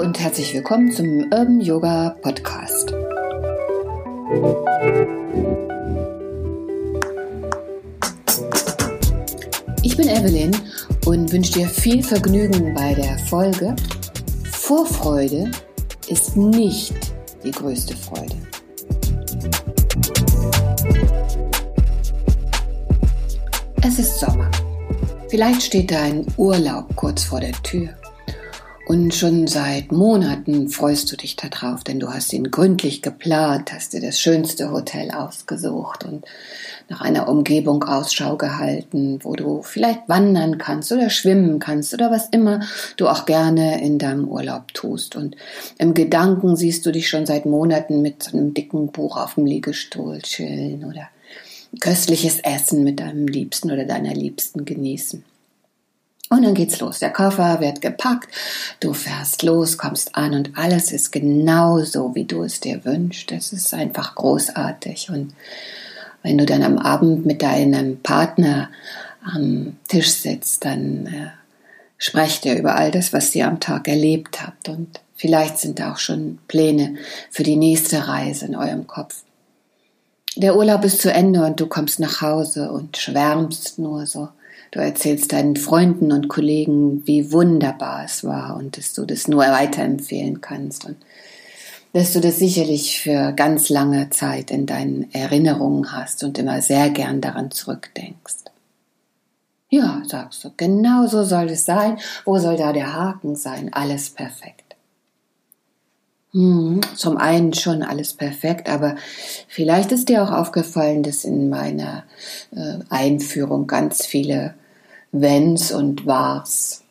Und herzlich willkommen zum Urban Yoga Podcast. Ich bin Evelyn und wünsche dir viel Vergnügen bei der Folge. Vorfreude ist nicht die größte Freude. Es ist Sommer. Vielleicht steht dein Urlaub kurz vor der Tür. Und schon seit Monaten freust du dich darauf, denn du hast ihn gründlich geplant, hast dir das schönste Hotel ausgesucht und nach einer Umgebung Ausschau gehalten, wo du vielleicht wandern kannst oder schwimmen kannst oder was immer du auch gerne in deinem Urlaub tust. Und im Gedanken siehst du dich schon seit Monaten mit einem dicken Buch auf dem Liegestuhl chillen oder köstliches Essen mit deinem Liebsten oder deiner Liebsten genießen. Und dann geht's los. Der Koffer wird gepackt, du fährst los, kommst an und alles ist genau so, wie du es dir wünschst. Es ist einfach großartig. Und wenn du dann am Abend mit deinem Partner am Tisch sitzt, dann äh, sprecht ihr über all das, was ihr am Tag erlebt habt. Und vielleicht sind da auch schon Pläne für die nächste Reise in eurem Kopf. Der Urlaub ist zu Ende und du kommst nach Hause und schwärmst nur so Du erzählst deinen Freunden und Kollegen, wie wunderbar es war und dass du das nur weiterempfehlen kannst und dass du das sicherlich für ganz lange Zeit in deinen Erinnerungen hast und immer sehr gern daran zurückdenkst. Ja, sagst du, genau so soll es sein. Wo soll da der Haken sein? Alles perfekt. Hm, zum einen schon alles perfekt, aber vielleicht ist dir auch aufgefallen, dass in meiner äh, Einführung ganz viele Wenns und Wars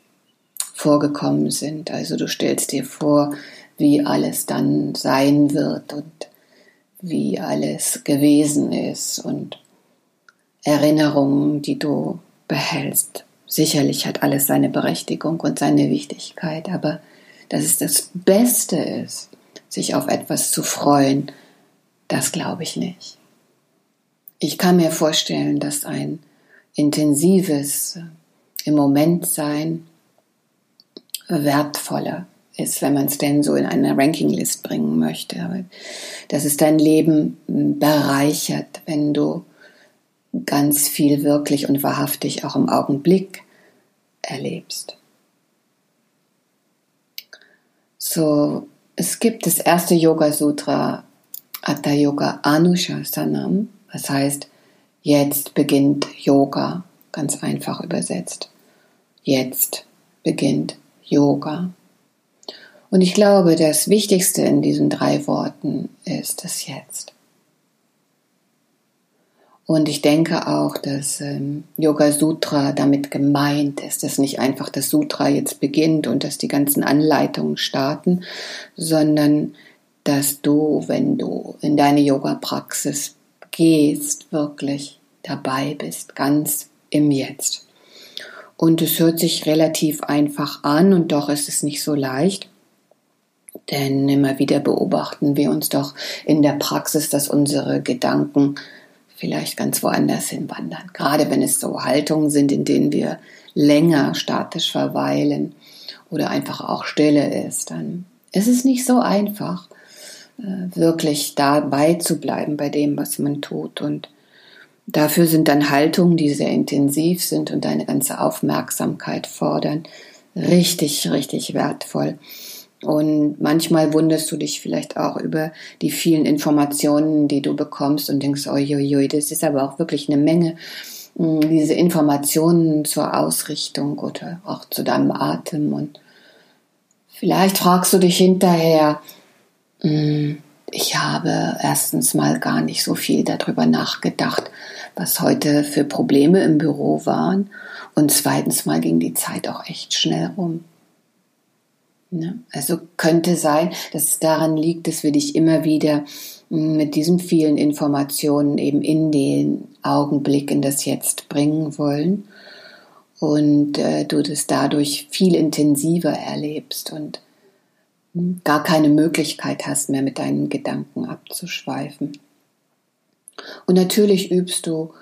vorgekommen sind. Also du stellst dir vor, wie alles dann sein wird und wie alles gewesen ist und Erinnerungen, die du behältst. Sicherlich hat alles seine Berechtigung und seine Wichtigkeit, aber dass es das Beste ist, sich auf etwas zu freuen, das glaube ich nicht. Ich kann mir vorstellen, dass ein intensives im Moment sein wertvoller ist, wenn man es denn so in eine Rankinglist bringen möchte. Aber dass es dein Leben bereichert, wenn du ganz viel wirklich und wahrhaftig auch im Augenblick erlebst. So, es gibt das erste Yoga Sutra Atta Yoga Anushasanam, das heißt, jetzt beginnt Yoga ganz einfach übersetzt. Jetzt beginnt Yoga. Und ich glaube, das Wichtigste in diesen drei Worten ist das Jetzt. Und ich denke auch, dass ähm, Yoga Sutra damit gemeint ist, dass nicht einfach das Sutra jetzt beginnt und dass die ganzen Anleitungen starten, sondern dass du, wenn du in deine Yoga-Praxis gehst, wirklich dabei bist, ganz im Jetzt. Und es hört sich relativ einfach an und doch ist es nicht so leicht. Denn immer wieder beobachten wir uns doch in der Praxis, dass unsere Gedanken vielleicht ganz woanders hinwandern. Gerade wenn es so Haltungen sind, in denen wir länger statisch verweilen oder einfach auch Stille ist, dann ist es nicht so einfach, wirklich dabei zu bleiben bei dem, was man tut. Und Dafür sind dann Haltungen, die sehr intensiv sind und deine ganze Aufmerksamkeit fordern, richtig, richtig wertvoll. Und manchmal wunderst du dich vielleicht auch über die vielen Informationen, die du bekommst und denkst, oi, das ist aber auch wirklich eine Menge. Hm, diese Informationen zur Ausrichtung oder auch zu deinem Atem und vielleicht fragst du dich hinterher, ich habe erstens mal gar nicht so viel darüber nachgedacht, was heute für Probleme im Büro waren. Und zweitens mal ging die Zeit auch echt schnell rum. Ne? Also könnte sein, dass es daran liegt, dass wir dich immer wieder hm, mit diesen vielen Informationen eben in den Augenblick, in das Jetzt bringen wollen und äh, du das dadurch viel intensiver erlebst und hm, gar keine Möglichkeit hast mehr mit deinen Gedanken abzuschweifen. Und natürlich übst du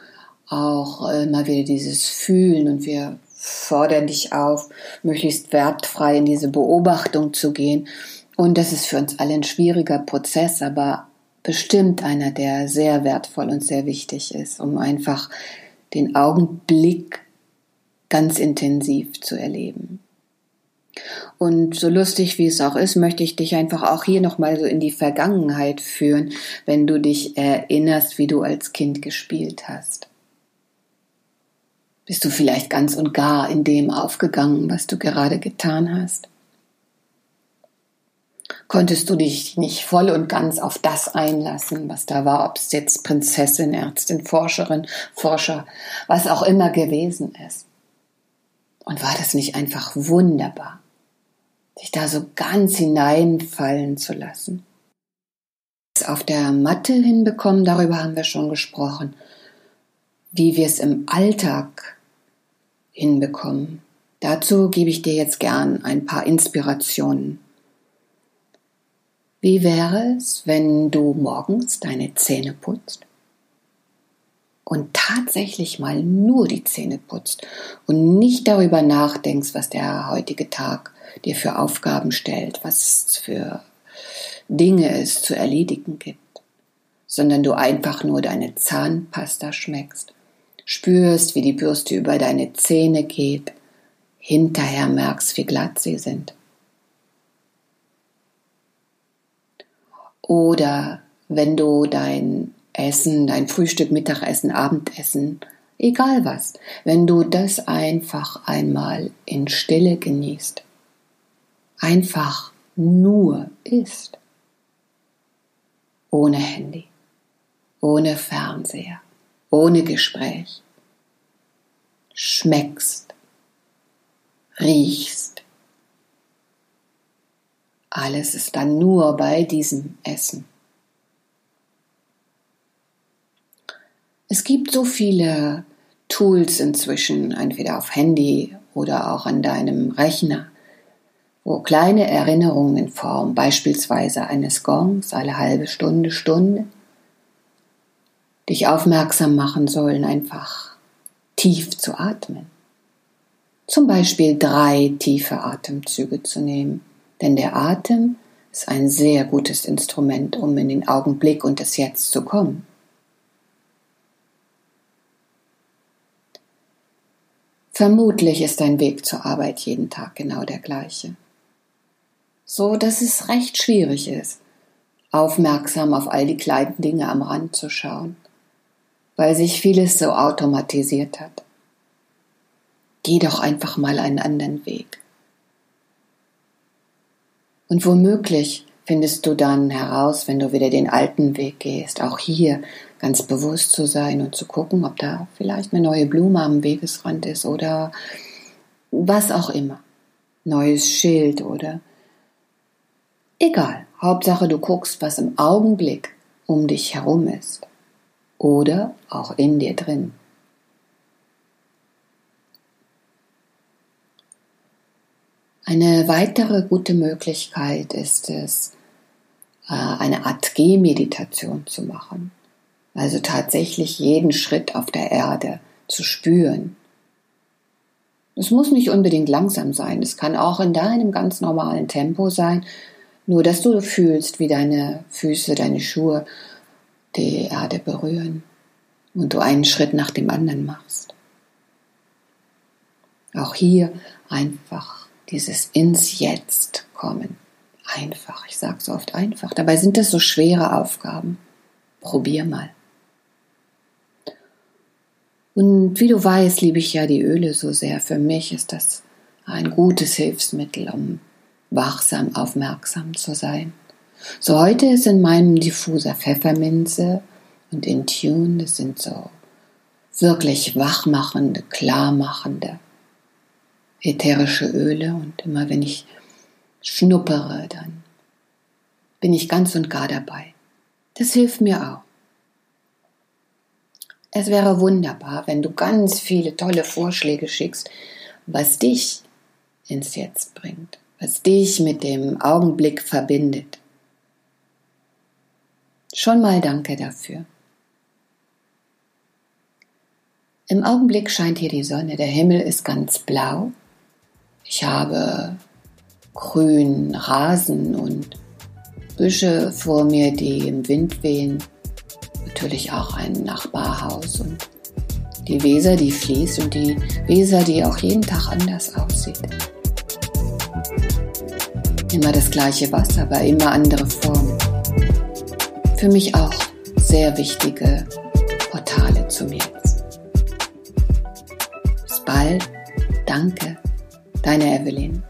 auch äh, mal wieder dieses Fühlen und wir fordern dich auf, möglichst wertfrei in diese Beobachtung zu gehen. Und das ist für uns alle ein schwieriger Prozess, aber bestimmt einer, der sehr wertvoll und sehr wichtig ist, um einfach den Augenblick ganz intensiv zu erleben. Und so lustig wie es auch ist, möchte ich dich einfach auch hier nochmal so in die Vergangenheit führen, wenn du dich erinnerst, wie du als Kind gespielt hast. Bist du vielleicht ganz und gar in dem aufgegangen, was du gerade getan hast? Konntest du dich nicht voll und ganz auf das einlassen, was da war, ob es jetzt Prinzessin, Ärztin, Forscherin, Forscher, was auch immer gewesen ist? Und war das nicht einfach wunderbar? Sich da so ganz hineinfallen zu lassen. Auf der Matte hinbekommen, darüber haben wir schon gesprochen. Wie wir es im Alltag hinbekommen. Dazu gebe ich dir jetzt gern ein paar Inspirationen. Wie wäre es, wenn du morgens deine Zähne putzt und tatsächlich mal nur die Zähne putzt und nicht darüber nachdenkst, was der heutige Tag dir für Aufgaben stellt, was es für Dinge es zu erledigen gibt, sondern du einfach nur deine Zahnpasta schmeckst, spürst, wie die Bürste über deine Zähne geht, hinterher merkst, wie glatt sie sind. Oder wenn du dein Essen, dein Frühstück, Mittagessen, Abendessen, egal was, wenn du das einfach einmal in Stille genießt, einfach nur ist. Ohne Handy, ohne Fernseher, ohne Gespräch. Schmeckst, riechst. Alles ist dann nur bei diesem Essen. Es gibt so viele Tools inzwischen, entweder auf Handy oder auch an deinem Rechner, wo kleine Erinnerungen in Form beispielsweise eines Gongs alle halbe Stunde, Stunde dich aufmerksam machen sollen, einfach tief zu atmen. Zum Beispiel drei tiefe Atemzüge zu nehmen, denn der Atem ist ein sehr gutes Instrument, um in den Augenblick und das Jetzt zu kommen. Vermutlich ist dein Weg zur Arbeit jeden Tag genau der gleiche so dass es recht schwierig ist, aufmerksam auf all die kleinen Dinge am Rand zu schauen, weil sich vieles so automatisiert hat. Geh doch einfach mal einen anderen Weg. Und womöglich findest du dann heraus, wenn du wieder den alten Weg gehst, auch hier ganz bewusst zu sein und zu gucken, ob da vielleicht eine neue Blume am Wegesrand ist oder was auch immer. Neues Schild oder Egal, Hauptsache du guckst, was im Augenblick um dich herum ist oder auch in dir drin. Eine weitere gute Möglichkeit ist es, äh, eine Art Gehmeditation zu machen. Also tatsächlich jeden Schritt auf der Erde zu spüren. Es muss nicht unbedingt langsam sein, es kann auch in deinem ganz normalen Tempo sein, nur, dass du fühlst, wie deine Füße, deine Schuhe die Erde berühren und du einen Schritt nach dem anderen machst. Auch hier einfach dieses ins Jetzt kommen. Einfach, ich sage so oft einfach. Dabei sind das so schwere Aufgaben. Probier mal. Und wie du weißt, liebe ich ja die Öle so sehr. Für mich ist das ein gutes Hilfsmittel, um wachsam, aufmerksam zu sein. So heute ist in meinem Diffuser Pfefferminze und Intune, das sind so wirklich wachmachende, klarmachende ätherische Öle und immer wenn ich schnuppere, dann bin ich ganz und gar dabei. Das hilft mir auch. Es wäre wunderbar, wenn du ganz viele tolle Vorschläge schickst, was dich ins Jetzt bringt was dich mit dem Augenblick verbindet. Schon mal danke dafür. Im Augenblick scheint hier die Sonne, der Himmel ist ganz blau. Ich habe grün Rasen und Büsche vor mir, die im Wind wehen. Natürlich auch ein Nachbarhaus und die Weser, die fließt und die Weser, die auch jeden Tag anders aussieht. Immer das gleiche Wasser, aber immer andere Formen. Für mich auch sehr wichtige Portale zum Jetzt. Bis bald. Danke. Deine Evelyn.